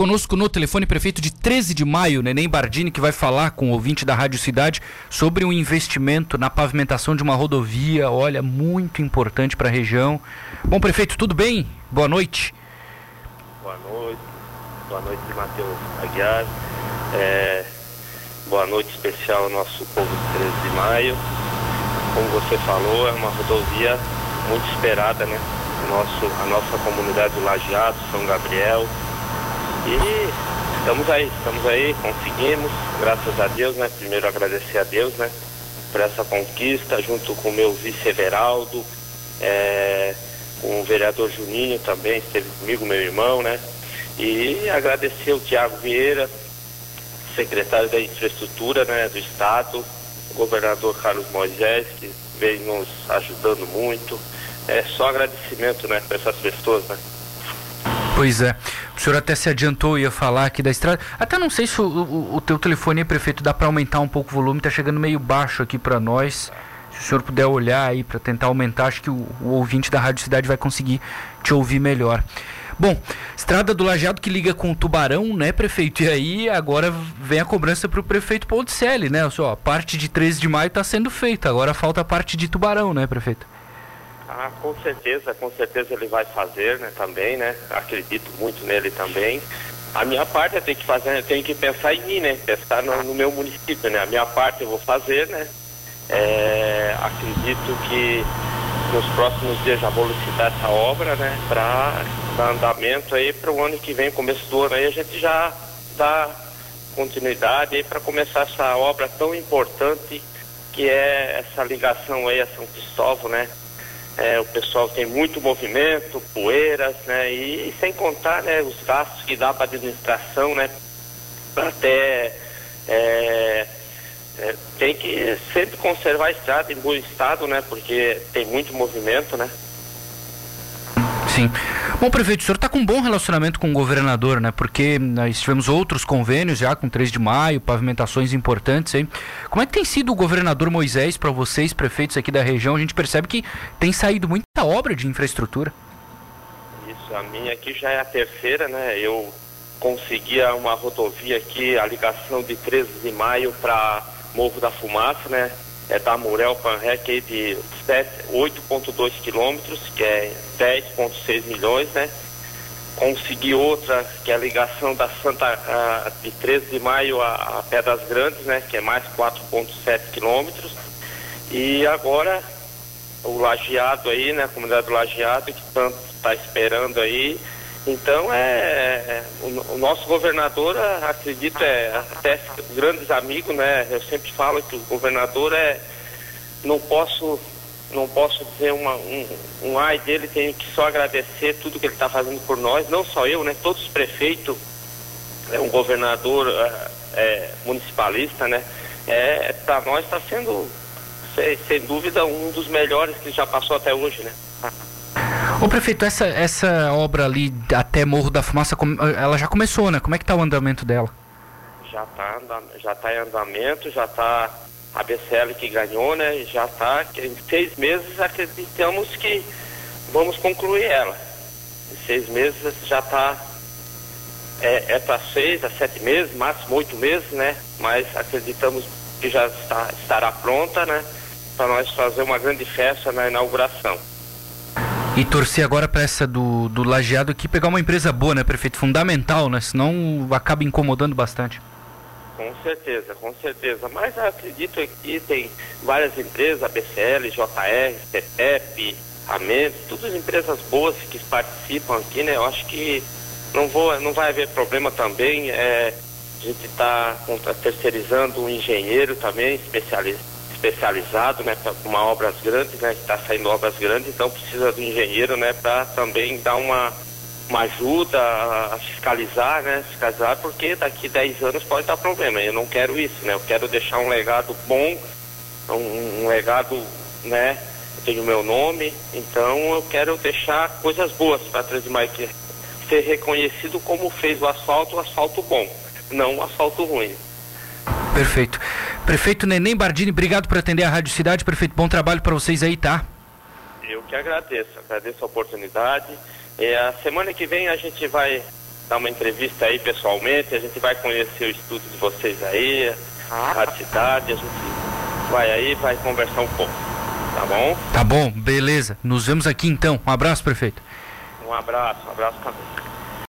conosco no telefone prefeito de 13 de maio, Neném Bardini, que vai falar com o ouvinte da Rádio Cidade sobre um investimento na pavimentação de uma rodovia, olha, muito importante para a região. Bom, prefeito, tudo bem? Boa noite. Boa noite. Boa noite, Matheus Aguiar. É, boa noite especial ao nosso povo de 13 de maio. Como você falou, é uma rodovia muito esperada, né? Nosso, a nossa comunidade do Lajeado, São Gabriel. E estamos aí, estamos aí, conseguimos, graças a Deus, né? Primeiro agradecer a Deus, né? Por essa conquista, junto com o meu vice Everaldo, é, com o vereador Juninho também, esteve comigo, meu irmão, né? E agradecer o Tiago Vieira, secretário da Infraestrutura né, do Estado, o governador Carlos Moisés, que vem nos ajudando muito. É só agradecimento né, para essas pessoas. Né? Pois é. O senhor até se adiantou, ia falar aqui da estrada. Até não sei se o, o, o teu telefone, prefeito, dá para aumentar um pouco o volume, está chegando meio baixo aqui para nós. Se o senhor puder olhar aí para tentar aumentar, acho que o, o ouvinte da Rádio Cidade vai conseguir te ouvir melhor. Bom, estrada do Lajeado que liga com o Tubarão, né, prefeito? E aí agora vem a cobrança para o prefeito Ponticelli, né? Só, a parte de 13 de maio está sendo feita, agora falta a parte de Tubarão, né, prefeito? Ah, com certeza, com certeza ele vai fazer, né, também, né? Acredito muito nele também. A minha parte eu tenho que fazer, tenho que pensar em mim, né? Pensar no, no meu município, né? A minha parte eu vou fazer, né? É, acredito que nos próximos dias já vou licitar essa obra, né, para dar andamento aí para o ano que vem, começo do ano aí, a gente já dá continuidade aí para começar essa obra tão importante que é essa ligação aí a São Cristóvão, né? É, o pessoal tem muito movimento, poeiras, né? E, e sem contar, né, os gastos que dá para a administração, né? Até é, é, tem que sempre conservar a estrada em bom estado, né? Porque tem muito movimento, né? Sim. Bom, prefeito, o senhor está com um bom relacionamento com o governador, né? Porque nós tivemos outros convênios já com 3 de maio, pavimentações importantes aí. Como é que tem sido o governador Moisés para vocês, prefeitos aqui da região? A gente percebe que tem saído muita obra de infraestrutura. Isso, a minha aqui já é a terceira, né? Eu conseguia uma rodovia aqui, a ligação de 13 de maio para Morro da Fumaça, né? É da Murel Panrec aí de 8,2 quilômetros, que é 10,6 milhões, né? Consegui outra, que é a ligação da Santa a, de 13 de maio a, a Pedras Grandes, né? Que é mais 4,7 quilômetros. E agora o lajeado aí, né? A comunidade do lajeado, que tanto está esperando aí, então, é, é o, o, nosso governador, acredito, é até grandes amigos, né? Eu sempre falo que o governador é, não posso, não posso dizer uma, um, um ai dele, tenho que só agradecer tudo que ele está fazendo por nós, não só eu, né? Todos os prefeitos, é um governador é, é municipalista, né? É, para nós está sendo, sem, sem dúvida, um dos melhores que já passou até hoje, né? Ô prefeito, essa, essa obra ali até Morro da Fumaça, ela já começou, né? Como é que tá o andamento dela? Já tá, já tá em andamento, já tá a BCL que ganhou, né? Já tá, em seis meses acreditamos que vamos concluir ela. Em seis meses já tá, é, é para seis a sete meses, máximo oito meses, né? Mas acreditamos que já está, estará pronta, né? Para nós fazer uma grande festa na inauguração. E torcer agora para essa do, do lajeado aqui pegar uma empresa boa, né, prefeito? Fundamental, né? Senão acaba incomodando bastante. Com certeza, com certeza. Mas acredito que tem várias empresas, BCL, JR, CETEP, a Mendes, todas empresas boas que participam aqui, né? Eu acho que não, vou, não vai haver problema também. É, a gente está terceirizando um engenheiro também, especialista especializado, né, uma obras grandes, né, está saindo obras grandes, então precisa do engenheiro, né, para também dar uma uma ajuda a, fiscalizar, né, fiscalizar, porque daqui 10 anos pode dar problema. Eu não quero isso, né? Eu quero deixar um legado bom, um, um legado, né? Eu tenho meu nome, então eu quero deixar coisas boas para de mais ser reconhecido como fez o asfalto, o asfalto bom, não o asfalto ruim. Perfeito. Prefeito Neném Bardini, obrigado por atender a Rádio Cidade. Prefeito, bom trabalho para vocês aí, tá? Eu que agradeço, agradeço a oportunidade. E a semana que vem a gente vai dar uma entrevista aí pessoalmente, a gente vai conhecer o estudo de vocês aí, a cidade, a gente vai aí, vai conversar um pouco. Tá bom? Tá bom, beleza. Nos vemos aqui então. Um abraço, prefeito. Um abraço, um abraço também.